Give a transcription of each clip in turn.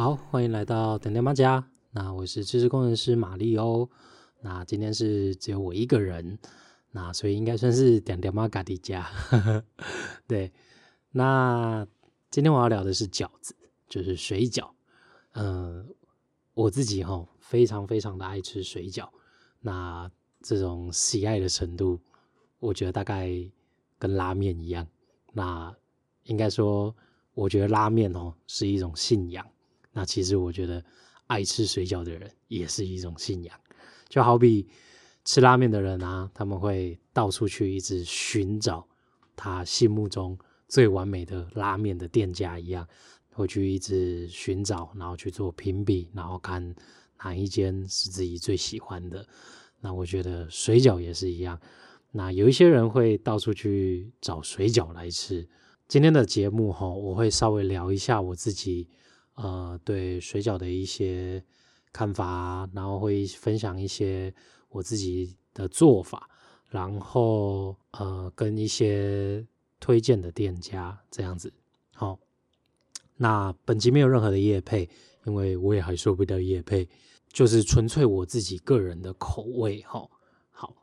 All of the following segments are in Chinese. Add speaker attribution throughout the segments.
Speaker 1: 好，欢迎来到点点妈家。那我是知识工程师马力欧。那今天是只有我一个人，那所以应该算是点点妈嘎的家。对，那今天我要聊的是饺子，就是水饺。嗯、我自己哈非常非常的爱吃水饺。那这种喜爱的程度，我觉得大概跟拉面一样。那应该说，我觉得拉面哦是一种信仰。那其实我觉得，爱吃水饺的人也是一种信仰，就好比吃拉面的人啊，他们会到处去一直寻找他心目中最完美的拉面的店家一样，会去一直寻找，然后去做评比，然后看哪一间是自己最喜欢的。那我觉得水饺也是一样。那有一些人会到处去找水饺来吃。今天的节目哈，我会稍微聊一下我自己。呃，对水饺的一些看法，然后会分享一些我自己的做法，然后呃，跟一些推荐的店家这样子。好，那本集没有任何的业配，因为我也还说不到业配，就是纯粹我自己个人的口味。哈，好，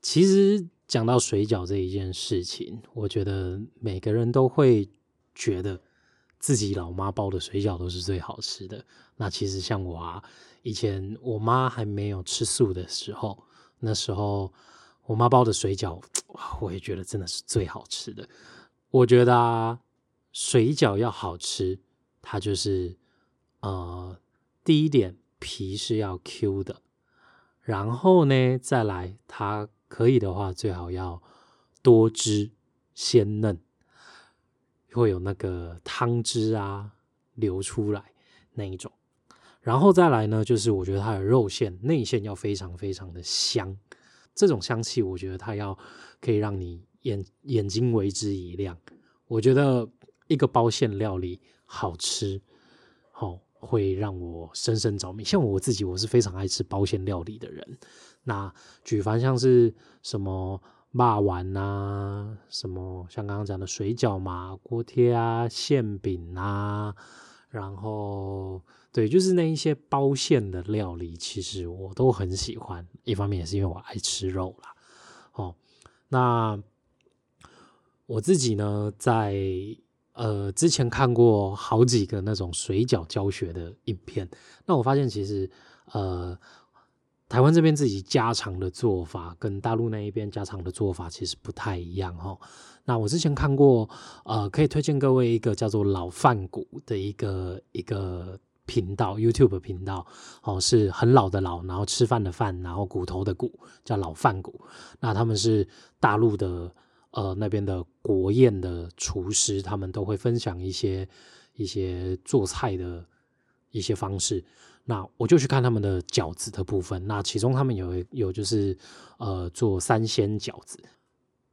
Speaker 1: 其实讲到水饺这一件事情，我觉得每个人都会觉得。自己老妈包的水饺都是最好吃的。那其实像我啊，以前我妈还没有吃素的时候，那时候我妈包的水饺，我也觉得真的是最好吃的。我觉得啊，水饺要好吃，它就是呃，第一点皮是要 Q 的，然后呢，再来它可以的话，最好要多汁鲜嫩。会有那个汤汁啊流出来那一种，然后再来呢，就是我觉得它的肉馅内馅要非常非常的香，这种香气我觉得它要可以让你眼眼睛为之一亮。我觉得一个包馅料理好吃，好、哦、会让我深深着迷。像我自己，我是非常爱吃包馅料理的人。那举凡像是什么。肉丸啊，什么像刚刚讲的水饺嘛、锅贴啊、馅饼啊，然后对，就是那一些包馅的料理，其实我都很喜欢。一方面也是因为我爱吃肉啦。哦，那我自己呢，在呃之前看过好几个那种水饺教学的影片，那我发现其实呃。台湾这边自己家常的做法，跟大陆那一边家常的做法其实不太一样哈。那我之前看过，呃，可以推荐各位一个叫做老饭骨的一个一个频道，YouTube 频道，哦，是很老的老，然后吃饭的饭，然后骨头的骨，叫老饭骨。那他们是大陆的，呃，那边的国宴的厨师，他们都会分享一些一些做菜的一些方式。那我就去看他们的饺子的部分。那其中他们有有就是呃做三鲜饺子，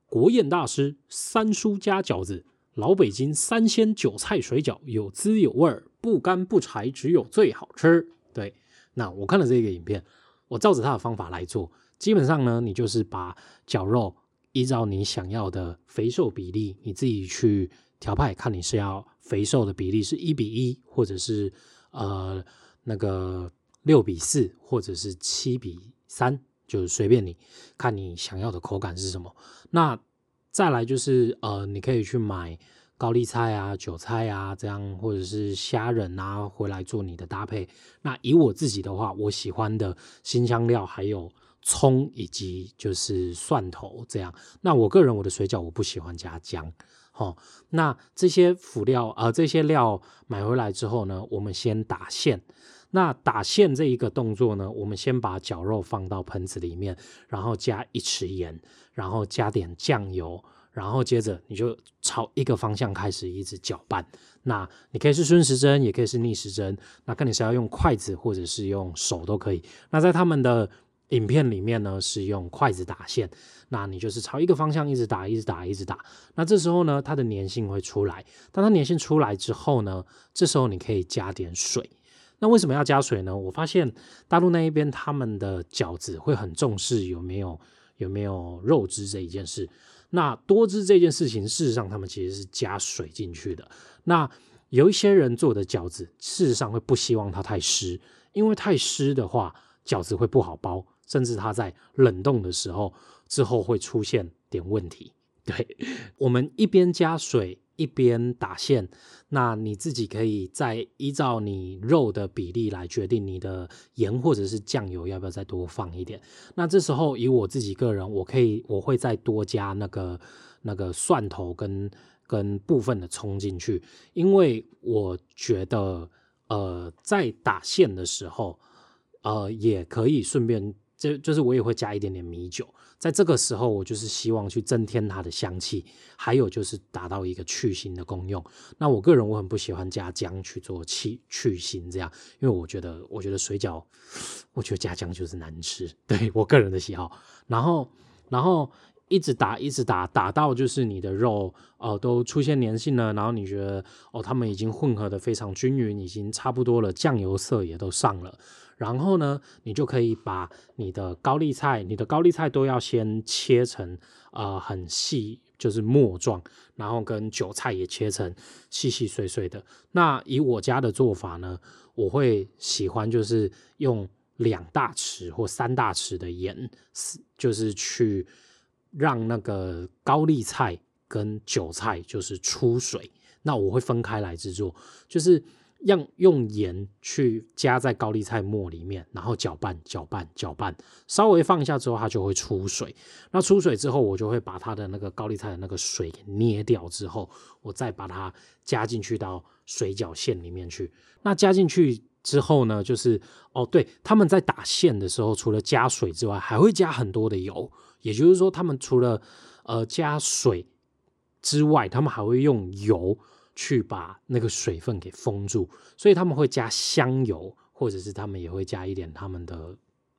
Speaker 1: 国宴大师三叔家饺子，老北京三鲜韭菜水饺，有滋有味儿，不干不柴，只有最好吃。对，那我看了这个影片，我照着他的方法来做。基本上呢，你就是把绞肉依照你想要的肥瘦比例，你自己去调派，看你是要肥瘦的比例是一比一，或者是呃。那个六比四或者是七比三，就是随便你，看你想要的口感是什么。那再来就是呃，你可以去买高丽菜啊、韭菜啊这样，或者是虾仁啊回来做你的搭配。那以我自己的话，我喜欢的新香料还有葱以及就是蒜头这样。那我个人我的水饺我不喜欢加姜。好，那这些辅料呃这些料买回来之后呢，我们先打馅。那打馅这一个动作呢，我们先把绞肉放到盆子里面，然后加一匙盐，然后加点酱油，然后接着你就朝一个方向开始一直搅拌。那你可以是顺时针，也可以是逆时针，那看你是要用筷子或者是用手都可以。那在他们的影片里面呢，是用筷子打馅，那你就是朝一个方向一直打，一直打，一直打。那这时候呢，它的粘性会出来。当它粘性出来之后呢，这时候你可以加点水。那为什么要加水呢？我发现大陆那一边他们的饺子会很重视有没有有没有肉汁这一件事。那多汁这件事情，事实上他们其实是加水进去的。那有一些人做的饺子，事实上会不希望它太湿，因为太湿的话，饺子会不好包，甚至它在冷冻的时候之后会出现点问题。对，我们一边加水一边打馅，那你自己可以再依照你肉的比例来决定你的盐或者是酱油要不要再多放一点。那这时候以我自己个人，我可以我会再多加那个那个蒜头跟跟部分的葱进去，因为我觉得呃在打馅的时候呃也可以顺便。就就是我也会加一点点米酒，在这个时候我就是希望去增添它的香气，还有就是达到一个去腥的功用。那我个人我很不喜欢加姜去做去去腥这样，因为我觉得我觉得水饺，我觉得加姜就是难吃，对我个人的喜好。然后然后一直打一直打打到就是你的肉哦、都出现粘性了，然后你觉得哦它们已经混合得非常均匀，已经差不多了，酱油色也都上了。然后呢，你就可以把你的高丽菜，你的高丽菜都要先切成呃很细，就是末状，然后跟韭菜也切成细细碎碎的。那以我家的做法呢，我会喜欢就是用两大匙或三大匙的盐，就是去让那个高丽菜跟韭菜就是出水。那我会分开来制作，就是。用用盐去加在高丽菜末里面，然后搅拌、搅拌、搅拌，稍微放下之后，它就会出水。那出水之后，我就会把它的那个高丽菜的那个水给捏掉之后，我再把它加进去到水饺馅里面去。那加进去之后呢，就是哦，对，他们在打馅的时候，除了加水之外，还会加很多的油。也就是说，他们除了呃加水之外，他们还会用油。去把那个水分给封住，所以他们会加香油，或者是他们也会加一点他们的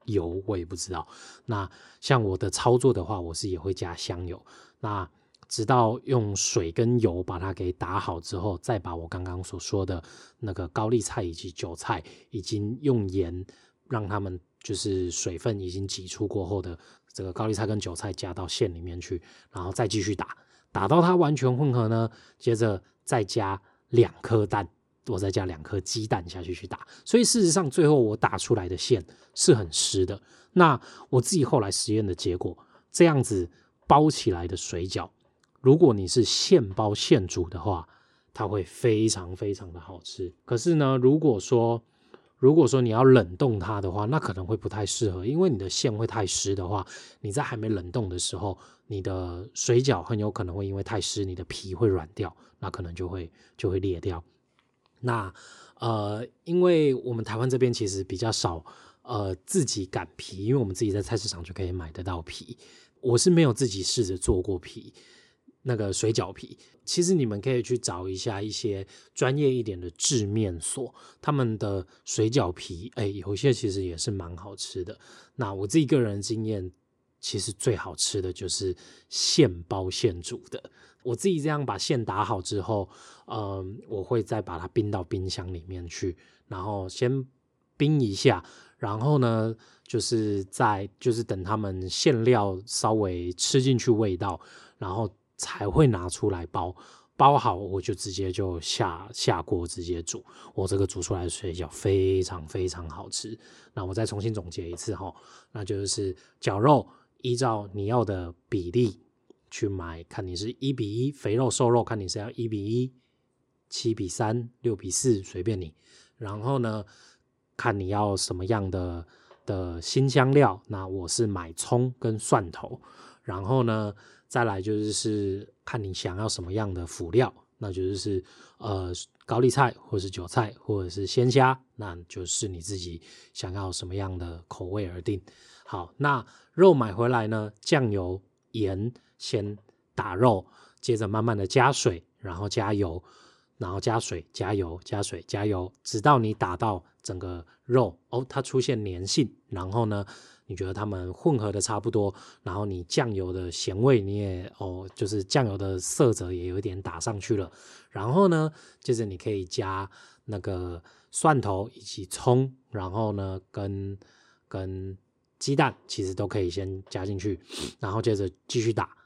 Speaker 1: 油，我也不知道。那像我的操作的话，我是也会加香油。那直到用水跟油把它给打好之后，再把我刚刚所说的那个高丽菜以及韭菜，已经用盐让他们就是水分已经挤出过后的这个高丽菜跟韭菜加到馅里面去，然后再继续打，打到它完全混合呢，接着。再加两颗蛋，我再加两颗鸡蛋下去去打，所以事实上最后我打出来的馅是很湿的。那我自己后来实验的结果，这样子包起来的水饺，如果你是现包现煮的话，它会非常非常的好吃。可是呢，如果说如果说你要冷冻它的话，那可能会不太适合，因为你的馅会太湿的话，你在还没冷冻的时候，你的水饺很有可能会因为太湿，你的皮会软掉，那可能就会就会裂掉。那呃，因为我们台湾这边其实比较少呃自己擀皮，因为我们自己在菜市场就可以买得到皮，我是没有自己试着做过皮。那个水饺皮，其实你们可以去找一下一些专业一点的制面所，他们的水饺皮，哎，有些其实也是蛮好吃的。那我自己个人经验，其实最好吃的就是现包现煮的。我自己这样把馅打好之后，嗯，我会再把它冰到冰箱里面去，然后先冰一下，然后呢，就是在就是等他们馅料稍微吃进去味道，然后。才会拿出来包，包好我就直接就下下锅直接煮，我这个煮出来的水饺非常非常好吃。那我再重新总结一次哈，那就是绞肉依照你要的比例去买，看你是一比一肥肉瘦肉，看你是要一比一、七比三、六比四，随便你。然后呢，看你要什么样的的新香料，那我是买葱跟蒜头，然后呢。再来就是看你想要什么样的辅料，那就是呃高丽菜或是韭菜或者是鲜虾，那就是你自己想要什么样的口味而定。好，那肉买回来呢，酱油、盐先打肉，接着慢慢的加水，然后加油，然后加水、加油、加水、加油，直到你打到整个肉哦，它出现粘性，然后呢。你觉得它们混合的差不多，然后你酱油的咸味你也哦，就是酱油的色泽也有一点打上去了。然后呢，接着你可以加那个蒜头以及葱，然后呢，跟跟鸡蛋其实都可以先加进去，然后接着继续打，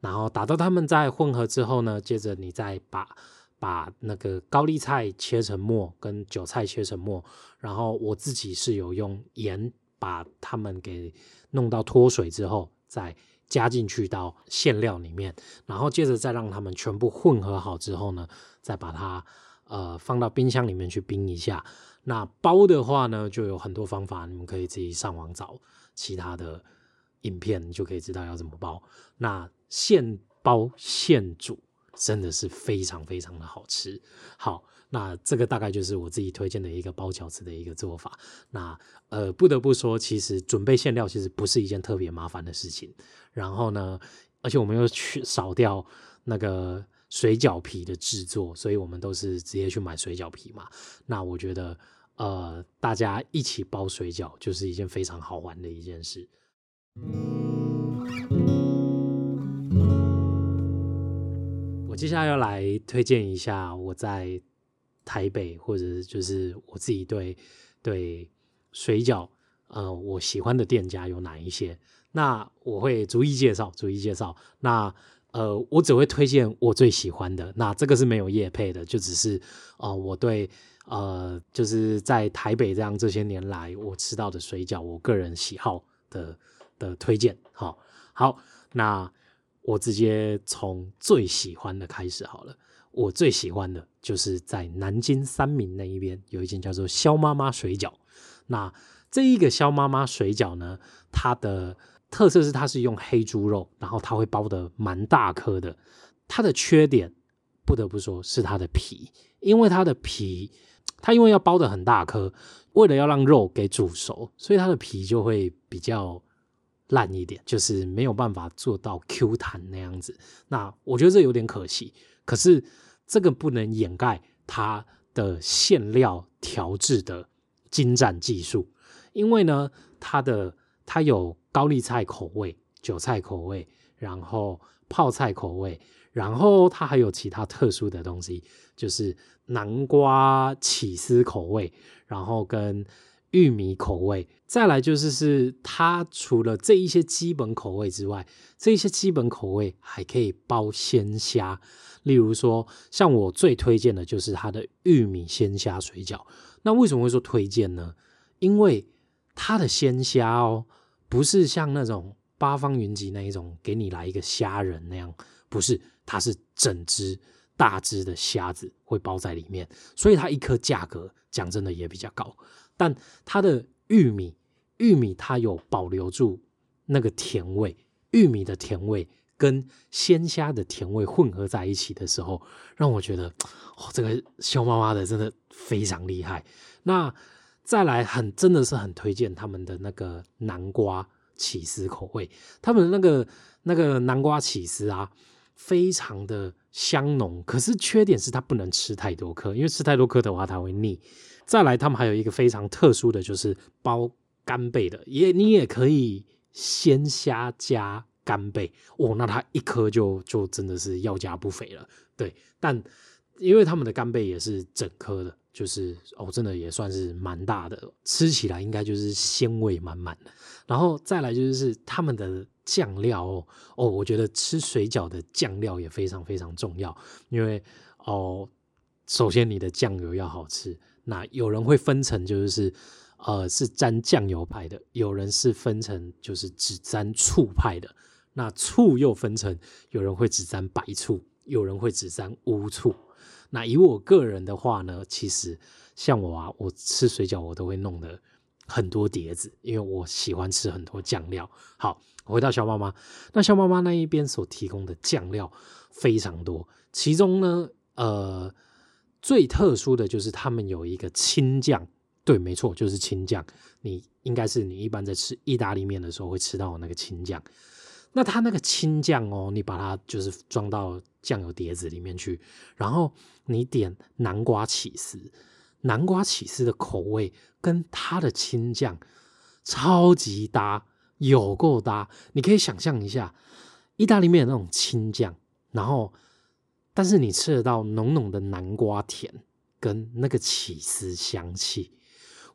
Speaker 1: 然后打到它们在混合之后呢，接着你再把把那个高丽菜切成末，跟韭菜切成末，然后我自己是有用盐把它们给弄到脱水之后，再加进去到馅料里面，然后接着再让它们全部混合好之后呢，再把它呃放到冰箱里面去冰一下。那包的话呢，就有很多方法，你们可以自己上网找其他的影片，就可以知道要怎么包。那现包现煮。真的是非常非常的好吃。好，那这个大概就是我自己推荐的一个包饺子的一个做法。那呃，不得不说，其实准备馅料其实不是一件特别麻烦的事情。然后呢，而且我们又去少掉那个水饺皮的制作，所以我们都是直接去买水饺皮嘛。那我觉得呃，大家一起包水饺就是一件非常好玩的一件事。我接下来要来推荐一下我在台北，或者就是我自己对对水饺，呃，我喜欢的店家有哪一些？那我会逐一介绍，逐一介绍。那呃，我只会推荐我最喜欢的。那这个是没有业配的，就只是呃，我对呃，就是在台北这样这些年来我吃到的水饺，我个人喜好的的推荐。好，好，那。我直接从最喜欢的开始好了。我最喜欢的就是在南京三民那一边有一间叫做肖妈妈水饺。那这一个肖妈妈水饺呢，它的特色是它是用黑猪肉，然后它会包得蛮大颗的。它的缺点不得不说是它的皮，因为它的皮，它因为要包得很大颗，为了要让肉给煮熟，所以它的皮就会比较。烂一点，就是没有办法做到 Q 弹那样子。那我觉得这有点可惜。可是这个不能掩盖它的馅料调制的精湛技术，因为呢，它的它有高丽菜口味、韭菜口味，然后泡菜口味，然后它还有其他特殊的东西，就是南瓜起司口味，然后跟。玉米口味，再来就是是它除了这一些基本口味之外，这一些基本口味还可以包鲜虾，例如说像我最推荐的就是它的玉米鲜虾水饺。那为什么会说推荐呢？因为它的鲜虾哦，不是像那种八方云集那一种给你来一个虾仁那样，不是，它是整只大只的虾子会包在里面，所以它一颗价格讲真的也比较高。但它的玉米，玉米它有保留住那个甜味，玉米的甜味跟鲜虾的甜味混合在一起的时候，让我觉得哦，这个萧妈妈的真的非常厉害。那再来很真的是很推荐他们的那个南瓜起司口味，他们那个那个南瓜起司啊，非常的香浓，可是缺点是它不能吃太多颗，因为吃太多颗的话它会腻。再来，他们还有一个非常特殊的就是包干贝的，也你也可以鲜虾加干贝哦，那它一颗就就真的是要价不菲了。对，但因为他们的干贝也是整颗的，就是哦，真的也算是蛮大的，吃起来应该就是鲜味满满的。然后再来就是他们的酱料哦，哦，我觉得吃水饺的酱料也非常非常重要，因为哦，首先你的酱油要好吃。那有人会分成，就是呃是沾酱油派的，有人是分成就是只沾醋派的。那醋又分成，有人会只沾白醋，有人会只沾乌醋。那以我个人的话呢，其实像我啊，我吃水饺我都会弄得很多碟子，因为我喜欢吃很多酱料。好，回到萧妈妈，那萧妈妈那一边所提供的酱料非常多，其中呢，呃。最特殊的就是他们有一个青酱，对，没错，就是青酱。你应该是你一般在吃意大利面的时候会吃到那个青酱。那它那个青酱哦，你把它就是装到酱油碟子里面去，然后你点南瓜起司，南瓜起司的口味跟它的青酱超级搭，有够搭。你可以想象一下意大利面的那种青酱，然后。但是你吃得到浓浓的南瓜甜跟那个起司香气，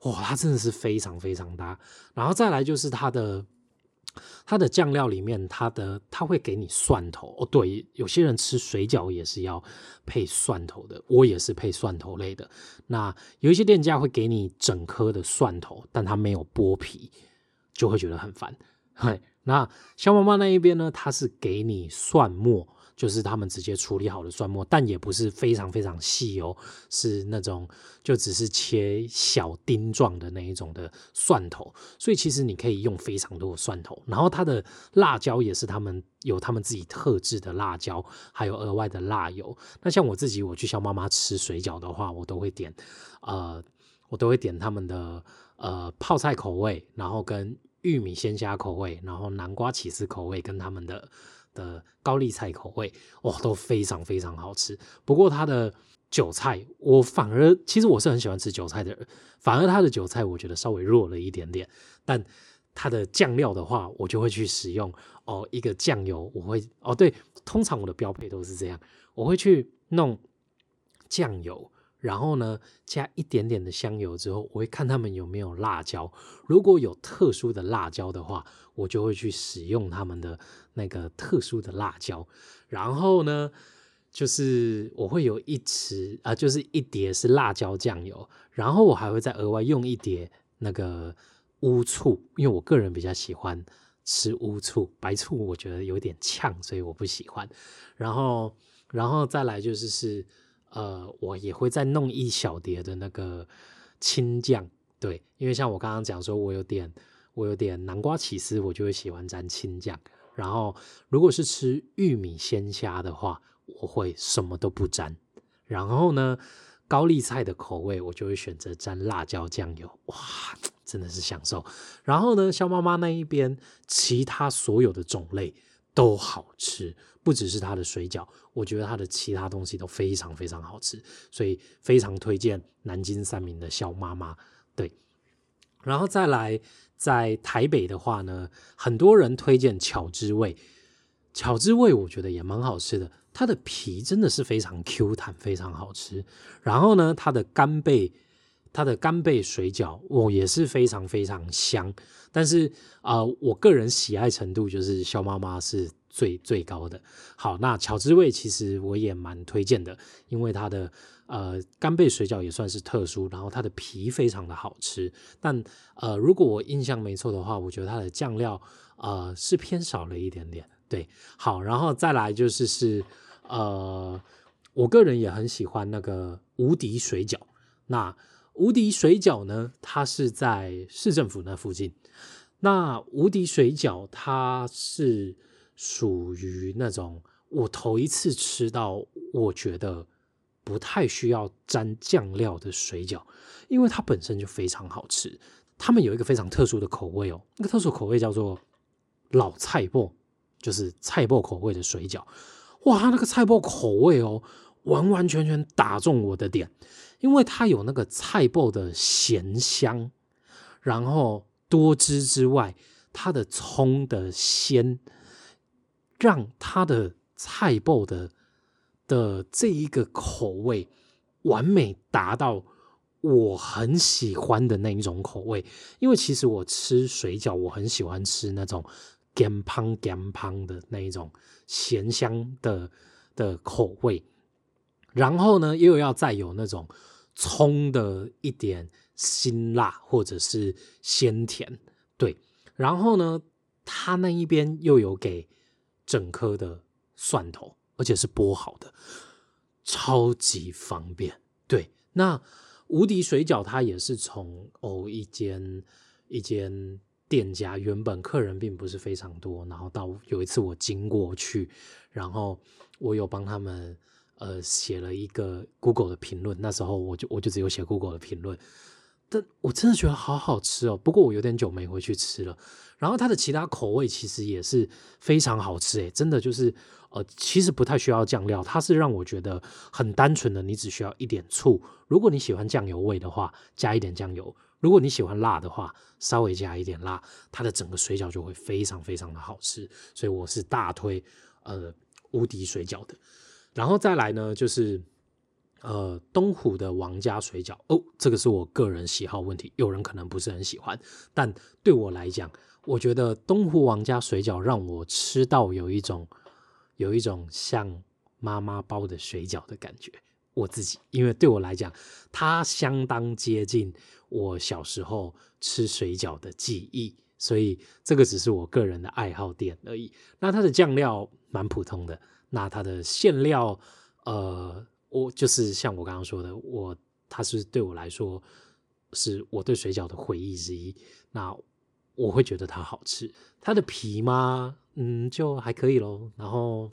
Speaker 1: 哇，它真的是非常非常搭。然后再来就是它的它的酱料里面，它的它会给你蒜头哦。对，有些人吃水饺也是要配蒜头的，我也是配蒜头类的。那有一些店家会给你整颗的蒜头，但它没有剥皮，就会觉得很烦。那小妈妈那一边呢，它是给你蒜末。就是他们直接处理好的蒜末，但也不是非常非常细哦，是那种就只是切小丁状的那一种的蒜头，所以其实你可以用非常多的蒜头。然后它的辣椒也是他们有他们自己特制的辣椒，还有额外的辣油。那像我自己，我去肖妈妈吃水饺的话，我都会点呃，我都会点他们的呃泡菜口味，然后跟玉米鲜虾口味，然后南瓜起司口味，跟他们的。的高丽菜口味哇，都非常非常好吃。不过它的韭菜，我反而其实我是很喜欢吃韭菜的人，反而它的韭菜我觉得稍微弱了一点点。但它的酱料的话，我就会去使用哦，一个酱油我会哦，对，通常我的标配都是这样，我会去弄酱油。然后呢，加一点点的香油之后，我会看他们有没有辣椒。如果有特殊的辣椒的话，我就会去使用他们的那个特殊的辣椒。然后呢，就是我会有一匙啊、就是一碟是辣椒酱油。然后我还会再额外用一碟那个乌醋，因为我个人比较喜欢吃乌醋，白醋我觉得有点呛，所以我不喜欢。然后，然后再来就是是。呃，我也会再弄一小碟的那个青酱，对，因为像我刚刚讲说，我有点我有点南瓜起司，我就会喜欢沾青酱。然后如果是吃玉米鲜虾的话，我会什么都不沾。然后呢，高丽菜的口味，我就会选择沾辣椒酱油，哇，真的是享受。然后呢，肖妈妈那一边，其他所有的种类都好吃。不只是它的水饺，我觉得它的其他东西都非常非常好吃，所以非常推荐南京三民的肖妈妈。对，然后再来在台北的话呢，很多人推荐巧之味，巧之味我觉得也蛮好吃的，它的皮真的是非常 Q 弹，非常好吃。然后呢，它的干贝，它的干贝水饺，我也是非常非常香。但是啊、呃，我个人喜爱程度就是肖妈妈是。最最高的。好，那巧之味其实我也蛮推荐的，因为它的呃干贝水饺也算是特殊，然后它的皮非常的好吃。但呃，如果我印象没错的话，我觉得它的酱料呃是偏少了一点点。对，好，然后再来就是是呃，我个人也很喜欢那个无敌水饺。那无敌水饺呢，它是在市政府那附近。那无敌水饺它是。属于那种我头一次吃到，我觉得不太需要沾酱料的水饺，因为它本身就非常好吃。他们有一个非常特殊的口味哦，那个特殊口味叫做老菜脯，就是菜脯口味的水饺。哇，它那个菜脯口味哦，完完全全打中我的点，因为它有那个菜脯的咸香，然后多汁之外，它的葱的鲜。让它的菜脯的的这一个口味完美达到我很喜欢的那一种口味，因为其实我吃水饺，我很喜欢吃那种咸香咸香的那一种咸香的的口味，然后呢又要再有那种葱的一点辛辣或者是鲜甜，对，然后呢它那一边又有给。整颗的蒜头，而且是剥好的，超级方便。对，那无敌水饺它也是从哦一间一间店家，原本客人并不是非常多，然后到有一次我经过去，然后我有帮他们呃写了一个 Google 的评论，那时候我就我就只有写 Google 的评论。但我真的觉得好好吃哦，不过我有点久没回去吃了。然后它的其他口味其实也是非常好吃诶，真的就是呃，其实不太需要酱料，它是让我觉得很单纯的，你只需要一点醋。如果你喜欢酱油味的话，加一点酱油；如果你喜欢辣的话，稍微加一点辣，它的整个水饺就会非常非常的好吃。所以我是大推呃无敌水饺的。然后再来呢，就是呃，东湖的王家水饺哦，这个是我个人喜好问题，有人可能不是很喜欢，但对我来讲，我觉得东湖王家水饺让我吃到有一种有一种像妈妈包的水饺的感觉。我自己，因为对我来讲，它相当接近我小时候吃水饺的记忆，所以这个只是我个人的爱好点而已。那它的酱料蛮普通的，那它的馅料，呃。我就是像我刚刚说的，我它是对我来说是我对水饺的回忆之一。那我会觉得它好吃，它的皮吗？嗯，就还可以咯。然后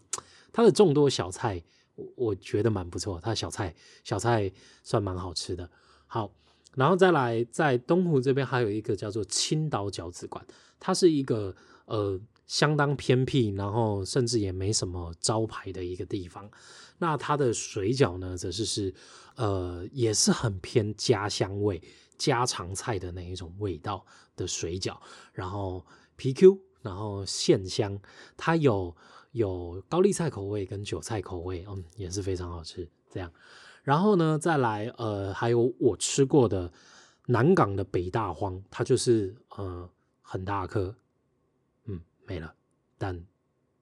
Speaker 1: 它的众多小菜，我我觉得蛮不错。它的小菜小菜算蛮好吃的。好，然后再来在东湖这边还有一个叫做青岛饺子馆，它是一个呃相当偏僻，然后甚至也没什么招牌的一个地方。那它的水饺呢，则是是，呃，也是很偏家乡味、家常菜的那一种味道的水饺，然后皮 Q，然后馅香，它有有高丽菜口味跟韭菜口味，嗯，也是非常好吃。这样，然后呢，再来，呃，还有我吃过的南港的北大荒，它就是呃很大颗，没了，但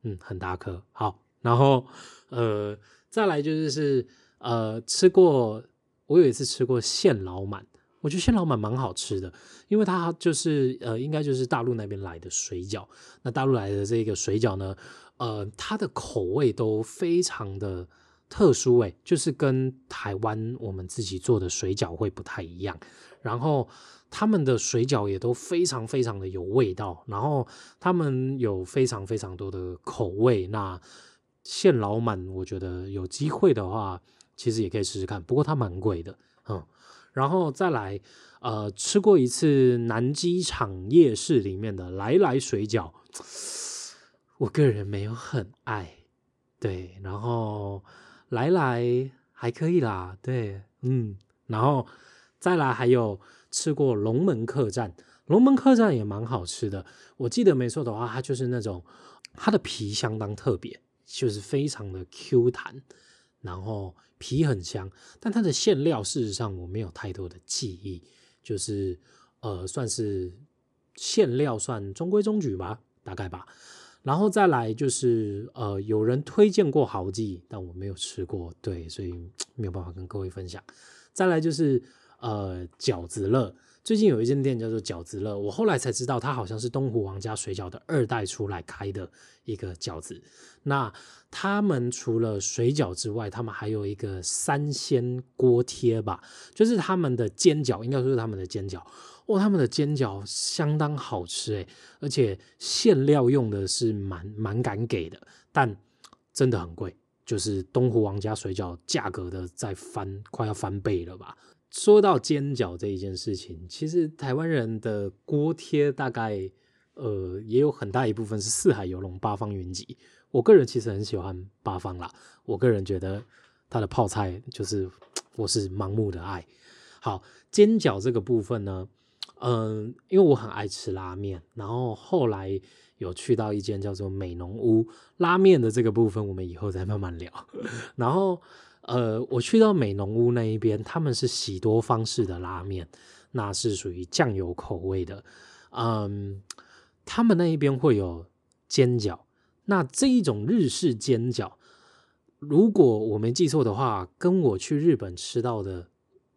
Speaker 1: 嗯很大颗，好，然后呃。再来就是是呃吃过，我有一次吃过现老满，我觉得现老满蛮好吃的，因为它就是呃应该就是大陆那边来的水饺。那大陆来的这个水饺呢，呃它的口味都非常的特殊诶，就是跟台湾我们自己做的水饺会不太一样。然后他们的水饺也都非常非常的有味道，然后他们有非常非常多的口味。那现老满，我觉得有机会的话，其实也可以试试看。不过它蛮贵的，嗯。然后再来，呃，吃过一次南机场夜市里面的来来水饺，我个人没有很爱，对。然后来来还可以啦，对，嗯。然后再来还有吃过龙门客栈，龙门客栈也蛮好吃的。我记得没错的话，它就是那种它的皮相当特别。就是非常的 Q 弹，然后皮很香，但它的馅料事实上我没有太多的记忆，就是呃算是馅料算中规中矩吧，大概吧。然后再来就是呃有人推荐过豪记，但我没有吃过，对，所以没有办法跟各位分享。再来就是呃饺子乐。最近有一间店叫做饺子乐，我后来才知道，它好像是东湖王家水饺的二代出来开的一个饺子。那他们除了水饺之外，他们还有一个三鲜锅贴吧，就是他们的煎饺，应该说是他们的煎饺。哦，他们的煎饺相当好吃诶，而且馅料用的是蛮蛮敢给的，但真的很贵，就是东湖王家水饺价格的在翻，快要翻倍了吧。说到煎饺这一件事情，其实台湾人的锅贴大概呃也有很大一部分是四海游龙、八方云集。我个人其实很喜欢八方啦，我个人觉得它的泡菜就是我是盲目的爱好。煎饺这个部分呢，嗯、因为我很爱吃拉面，然后后来有去到一间叫做美浓屋拉面的这个部分，我们以后再慢慢聊。然后。呃，我去到美浓屋那一边，他们是喜多方式的拉面，那是属于酱油口味的。嗯，他们那一边会有煎饺，那这一种日式煎饺，如果我没记错的话，跟我去日本吃到的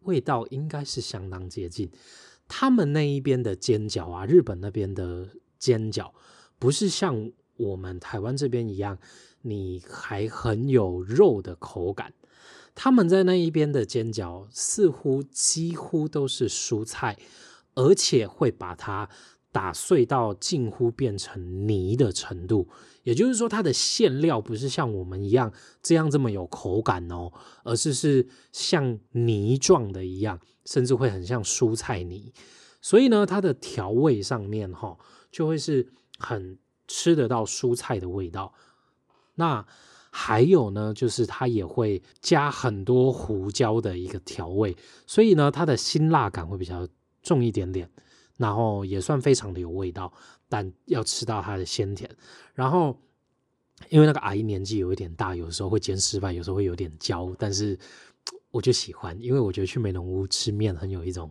Speaker 1: 味道应该是相当接近。他们那一边的煎饺啊，日本那边的煎饺，不是像我们台湾这边一样，你还很有肉的口感。他们在那一边的煎饺似乎几乎都是蔬菜，而且会把它打碎到近乎变成泥的程度。也就是说，它的馅料不是像我们一样这样这么有口感哦，而是是像泥状的一样，甚至会很像蔬菜泥。所以呢，它的调味上面哈，就会是很吃得到蔬菜的味道。那。还有呢，就是它也会加很多胡椒的一个调味，所以呢，它的辛辣感会比较重一点点，然后也算非常的有味道，但要吃到它的鲜甜。然后，因为那个阿姨年纪有一点大，有时候会煎失败，有时候会有点焦，但是我就喜欢，因为我觉得去美浓屋吃面很有一种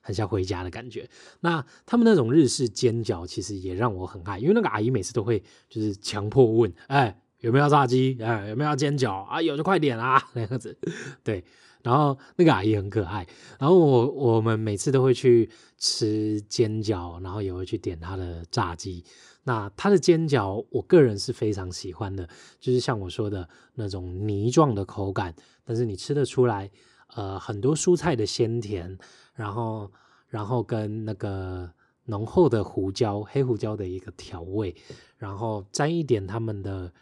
Speaker 1: 很像回家的感觉。那他们那种日式煎饺其实也让我很爱，因为那个阿姨每次都会就是强迫问，哎，有没有炸鸡？哎，有没有煎饺？啊，有就快点啊，那样子。对，然后那个阿姨很可爱。然后我我们每次都会去吃煎饺，然后也会去点他的炸鸡。那她的煎饺，我个人是非常喜欢的，就是像我说的那种泥状的口感，但是你吃得出来，呃，很多蔬菜的鲜甜，然后，然后跟那个浓厚的胡椒、黑胡椒的一个调味，然后沾一点他们的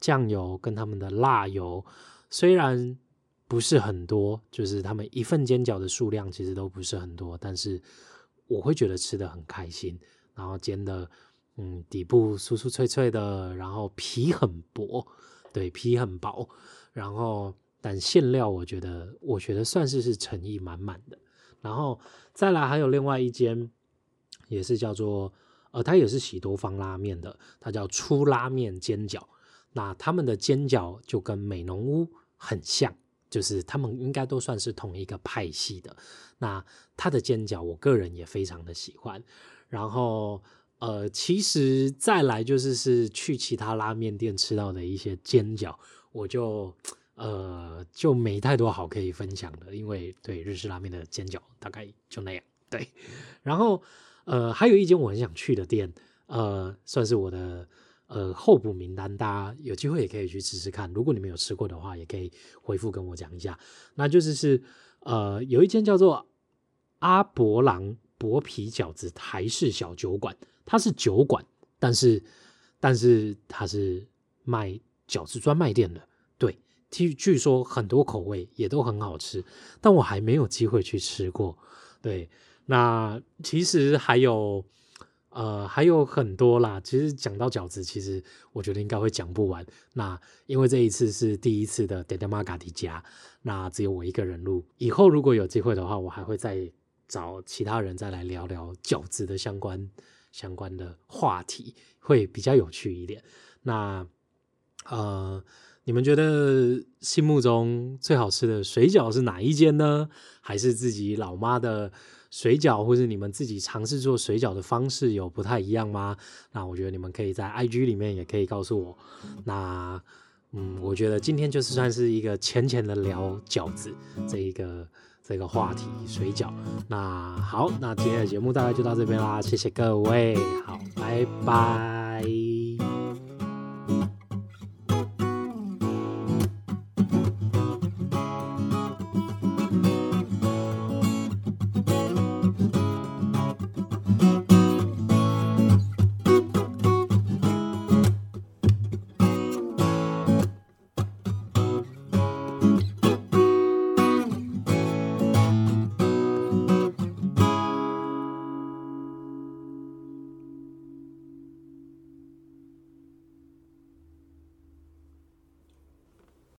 Speaker 1: 酱油跟他们的辣油，虽然不是很多，就是他们一份煎饺的数量其实都不是很多，但是我会觉得吃得很开心，然后煎的。嗯，底部酥酥脆脆的，然后皮很薄，对，皮很薄，然后但馅料我觉得，我觉得算是是诚意满满的。然后再来还有另外一间，也是叫做呃，它也是喜多方拉面的，它叫粗拉面煎饺。那他们的煎饺就跟美浓屋很像，就是他们应该都算是同一个派系的。那他的煎饺，我个人也非常的喜欢。然后。呃，其实再来就是是去其他拉面店吃到的一些煎饺，我就呃就没太多好可以分享的，因为对日式拉面的煎饺大概就那样。对，然后呃还有一间我很想去的店，呃算是我的呃候补名单，大家有机会也可以去吃吃看。如果你们有吃过的话，也可以回复跟我讲一下。那就是是呃有一间叫做阿伯郎薄皮饺子台式小酒馆。它是酒馆，但是，但是它是卖饺子专卖店的。对，据据说很多口味也都很好吃，但我还没有机会去吃过。对，那其实还有，呃，还有很多啦。其实讲到饺子，其实我觉得应该会讲不完。那因为这一次是第一次的点点玛咖喱家，那只有我一个人录。以后如果有机会的话，我还会再找其他人再来聊聊饺子的相关。相关的话题会比较有趣一点。那呃，你们觉得心目中最好吃的水饺是哪一间呢？还是自己老妈的水饺，或是你们自己尝试做水饺的方式有不太一样吗？那我觉得你们可以在 IG 里面也可以告诉我。那嗯，我觉得今天就是算是一个浅浅的聊饺子这一个。这个话题水饺，那好，那今天的节目大概就到这边啦，谢谢各位，好，拜拜。